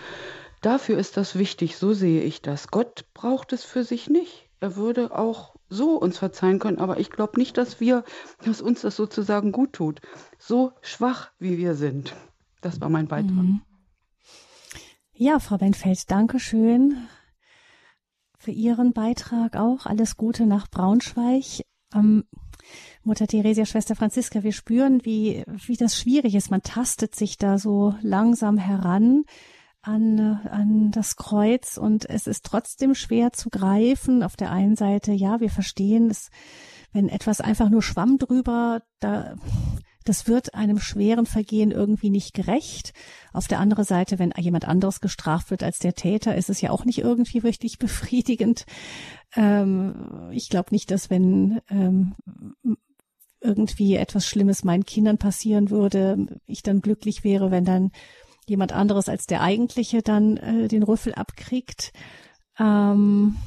Dafür ist das wichtig, so sehe ich das. Gott braucht es für sich nicht. Er würde auch so uns verzeihen können, aber ich glaube nicht, dass wir, dass uns das sozusagen gut tut. So schwach wie wir sind. Das war mein Beitrag. Mhm. Ja, Frau Benfeld, danke schön für Ihren Beitrag auch. Alles Gute nach Braunschweig. Ähm, Mutter Theresia, Schwester Franziska, wir spüren, wie, wie das schwierig ist. Man tastet sich da so langsam heran an, an das Kreuz und es ist trotzdem schwer zu greifen. Auf der einen Seite, ja, wir verstehen es, wenn etwas einfach nur Schwamm drüber, da, das wird einem schweren Vergehen irgendwie nicht gerecht. Auf der anderen Seite, wenn jemand anderes gestraft wird als der Täter, ist es ja auch nicht irgendwie richtig befriedigend. Ähm, ich glaube nicht, dass wenn ähm, irgendwie etwas Schlimmes meinen Kindern passieren würde, ich dann glücklich wäre, wenn dann jemand anderes als der eigentliche dann äh, den Rüffel abkriegt. Ähm,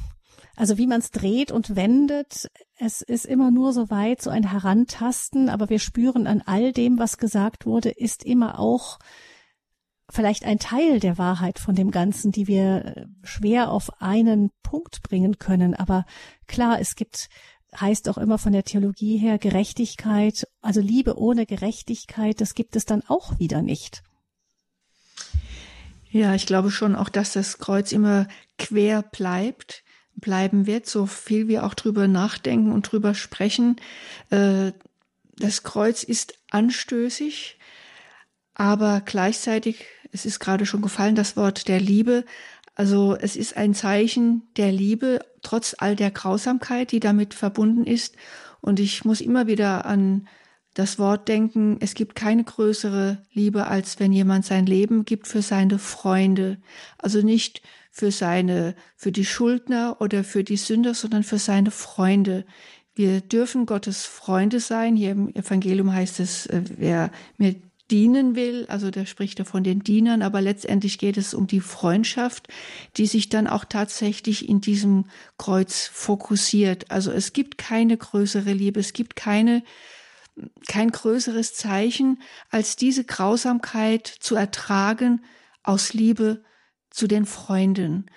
also wie man es dreht und wendet, es ist immer nur so weit, so ein Herantasten, aber wir spüren an all dem, was gesagt wurde, ist immer auch vielleicht ein Teil der Wahrheit von dem Ganzen, die wir äh, schwer auf einen Punkt bringen können. Aber klar, es gibt, heißt auch immer von der Theologie her, Gerechtigkeit, also Liebe ohne Gerechtigkeit, das gibt es dann auch wieder nicht. Ja, ich glaube schon auch, dass das Kreuz immer quer bleibt, bleiben wird, so viel wir auch drüber nachdenken und drüber sprechen. Äh, das Kreuz ist anstößig, aber gleichzeitig, es ist gerade schon gefallen, das Wort der Liebe. Also es ist ein Zeichen der Liebe, trotz all der Grausamkeit, die damit verbunden ist. Und ich muss immer wieder an das Wort denken, es gibt keine größere Liebe, als wenn jemand sein Leben gibt für seine Freunde. Also nicht für seine, für die Schuldner oder für die Sünder, sondern für seine Freunde. Wir dürfen Gottes Freunde sein. Hier im Evangelium heißt es, äh, wer mir dienen will, also der spricht er von den Dienern, aber letztendlich geht es um die Freundschaft, die sich dann auch tatsächlich in diesem Kreuz fokussiert. Also es gibt keine größere Liebe, es gibt keine kein größeres Zeichen, als diese Grausamkeit zu ertragen aus Liebe zu den Freunden.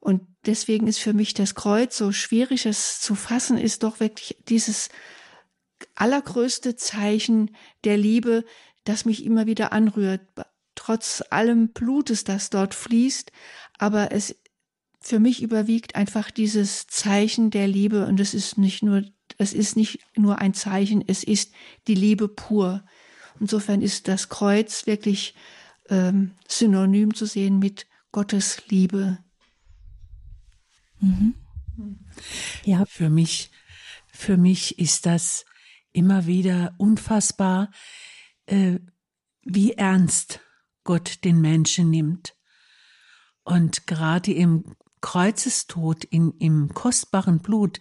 Und deswegen ist für mich das Kreuz so schwierig, es zu fassen, ist doch wirklich dieses allergrößte Zeichen der Liebe, das mich immer wieder anrührt, trotz allem Blutes, das dort fließt. Aber es für mich überwiegt einfach dieses Zeichen der Liebe und es ist nicht nur es ist nicht nur ein Zeichen, es ist die Liebe pur. Insofern ist das Kreuz wirklich ähm, synonym zu sehen mit Gottes Liebe. Mhm. Ja, für mich, für mich ist das immer wieder unfassbar, äh, wie ernst Gott den Menschen nimmt. Und gerade im Kreuzestod, in, im kostbaren Blut,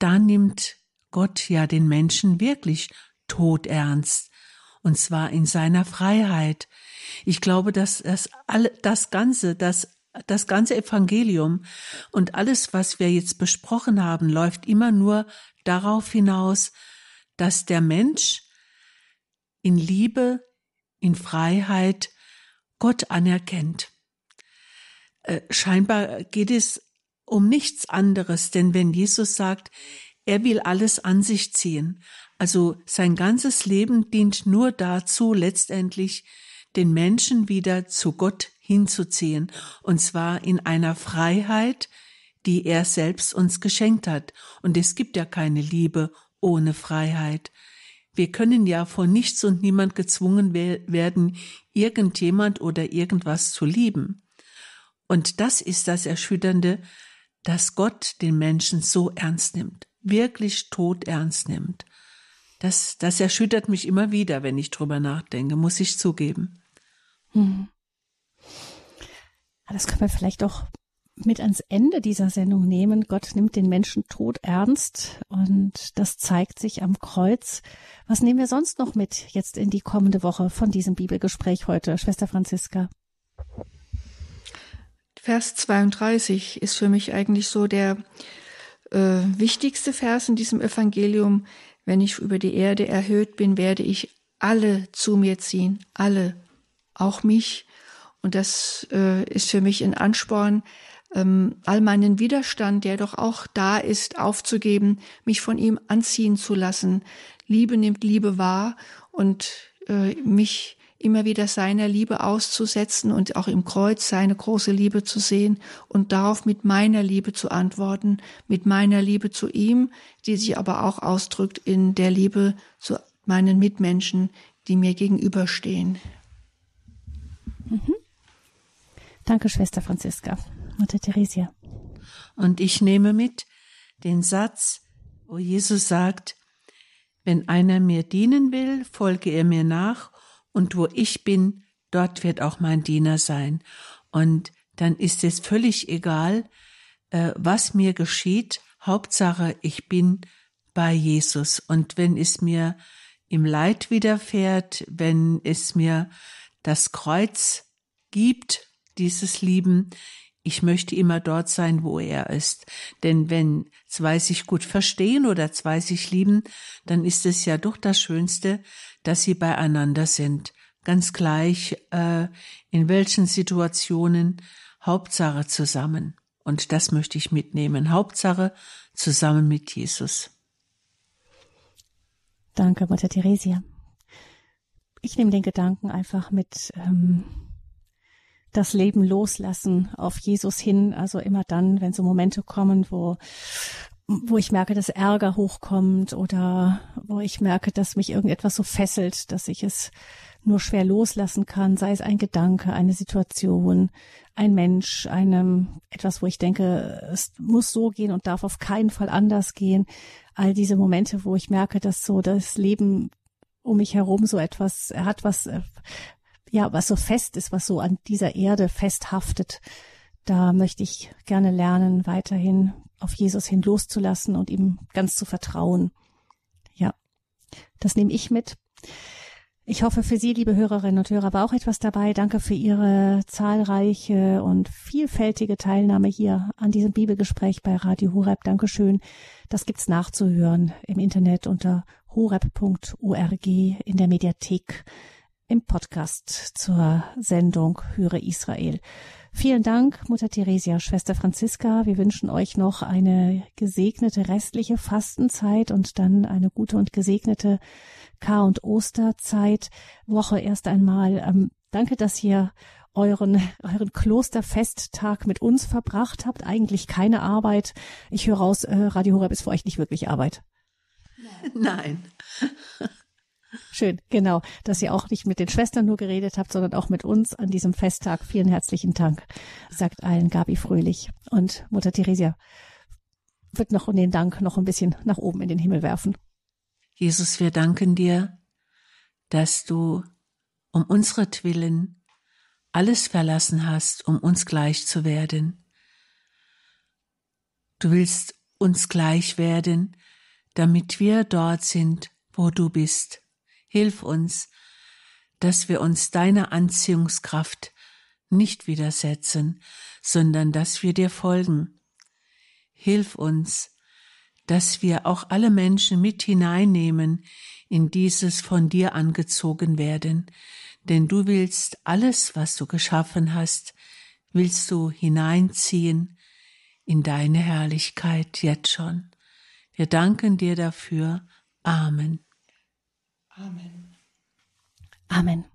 da nimmt Gott ja den Menschen wirklich todernst, und zwar in seiner Freiheit. Ich glaube, dass das, das Ganze, das, das ganze Evangelium und alles, was wir jetzt besprochen haben, läuft immer nur darauf hinaus, dass der Mensch in Liebe, in Freiheit Gott anerkennt. Äh, scheinbar geht es um nichts anderes, denn wenn Jesus sagt, er will alles an sich ziehen, also sein ganzes Leben dient nur dazu, letztendlich den Menschen wieder zu Gott hinzuziehen, und zwar in einer Freiheit, die er selbst uns geschenkt hat. Und es gibt ja keine Liebe ohne Freiheit. Wir können ja von nichts und niemand gezwungen werden, irgendjemand oder irgendwas zu lieben. Und das ist das Erschütternde, dass Gott den Menschen so ernst nimmt, wirklich tot ernst nimmt. Das, das erschüttert mich immer wieder, wenn ich drüber nachdenke, muss ich zugeben. Hm. Das können wir vielleicht auch mit ans Ende dieser Sendung nehmen. Gott nimmt den Menschen tot ernst und das zeigt sich am Kreuz. Was nehmen wir sonst noch mit jetzt in die kommende Woche von diesem Bibelgespräch heute, Schwester Franziska? Vers 32 ist für mich eigentlich so der äh, wichtigste Vers in diesem Evangelium. Wenn ich über die Erde erhöht bin, werde ich alle zu mir ziehen, alle, auch mich. Und das äh, ist für mich ein Ansporn, ähm, all meinen Widerstand, der doch auch da ist, aufzugeben, mich von ihm anziehen zu lassen. Liebe nimmt Liebe wahr und äh, mich immer wieder seiner Liebe auszusetzen und auch im Kreuz seine große Liebe zu sehen und darauf mit meiner Liebe zu antworten, mit meiner Liebe zu ihm, die sich aber auch ausdrückt in der Liebe zu meinen Mitmenschen, die mir gegenüberstehen. Mhm. Danke, Schwester Franziska. Mutter Theresia. Und ich nehme mit den Satz, wo Jesus sagt, wenn einer mir dienen will, folge er mir nach, und wo ich bin, dort wird auch mein Diener sein. Und dann ist es völlig egal, äh, was mir geschieht. Hauptsache, ich bin bei Jesus. Und wenn es mir im Leid widerfährt, wenn es mir das Kreuz gibt, dieses Lieben, ich möchte immer dort sein, wo er ist. Denn wenn zwei sich gut verstehen oder zwei sich lieben, dann ist es ja doch das Schönste, dass sie beieinander sind. Ganz gleich, äh, in welchen Situationen, Hauptsache zusammen. Und das möchte ich mitnehmen. Hauptsache zusammen mit Jesus. Danke, Mutter Theresia. Ich nehme den Gedanken einfach mit ähm, das Leben loslassen auf Jesus hin. Also immer dann, wenn so Momente kommen, wo wo ich merke, dass Ärger hochkommt oder wo ich merke, dass mich irgendetwas so fesselt, dass ich es nur schwer loslassen kann, sei es ein Gedanke, eine Situation, ein Mensch, einem etwas, wo ich denke, es muss so gehen und darf auf keinen Fall anders gehen. All diese Momente, wo ich merke, dass so das Leben um mich herum so etwas hat, was ja, was so fest ist, was so an dieser Erde festhaftet. Da möchte ich gerne lernen, weiterhin auf Jesus hin loszulassen und ihm ganz zu vertrauen. Ja, das nehme ich mit. Ich hoffe für Sie, liebe Hörerinnen und Hörer, war auch etwas dabei. Danke für Ihre zahlreiche und vielfältige Teilnahme hier an diesem Bibelgespräch bei Radio Horeb. Dankeschön. Das gibt's nachzuhören im Internet unter horeb.org in der Mediathek im Podcast zur Sendung Höre Israel. Vielen Dank, Mutter Theresia, Schwester Franziska. Wir wünschen euch noch eine gesegnete restliche Fastenzeit und dann eine gute und gesegnete Kar- und Osterzeit, Woche erst einmal. Ähm, danke, dass ihr euren, euren Klosterfesttag mit uns verbracht habt. Eigentlich keine Arbeit. Ich höre raus, äh, Radio Horeb ist für euch nicht wirklich Arbeit. Nein. Schön, genau, dass ihr auch nicht mit den Schwestern nur geredet habt, sondern auch mit uns an diesem Festtag. Vielen herzlichen Dank, sagt allen Gabi Fröhlich. Und Mutter Theresia wird noch den Dank noch ein bisschen nach oben in den Himmel werfen. Jesus, wir danken dir, dass du um unsretwillen alles verlassen hast, um uns gleich zu werden. Du willst uns gleich werden, damit wir dort sind, wo du bist. Hilf uns, dass wir uns deiner Anziehungskraft nicht widersetzen, sondern dass wir dir folgen. Hilf uns, dass wir auch alle Menschen mit hineinnehmen in dieses von dir angezogen werden, denn du willst alles, was du geschaffen hast, willst du hineinziehen in deine Herrlichkeit jetzt schon. Wir danken dir dafür. Amen. Amen. Amen.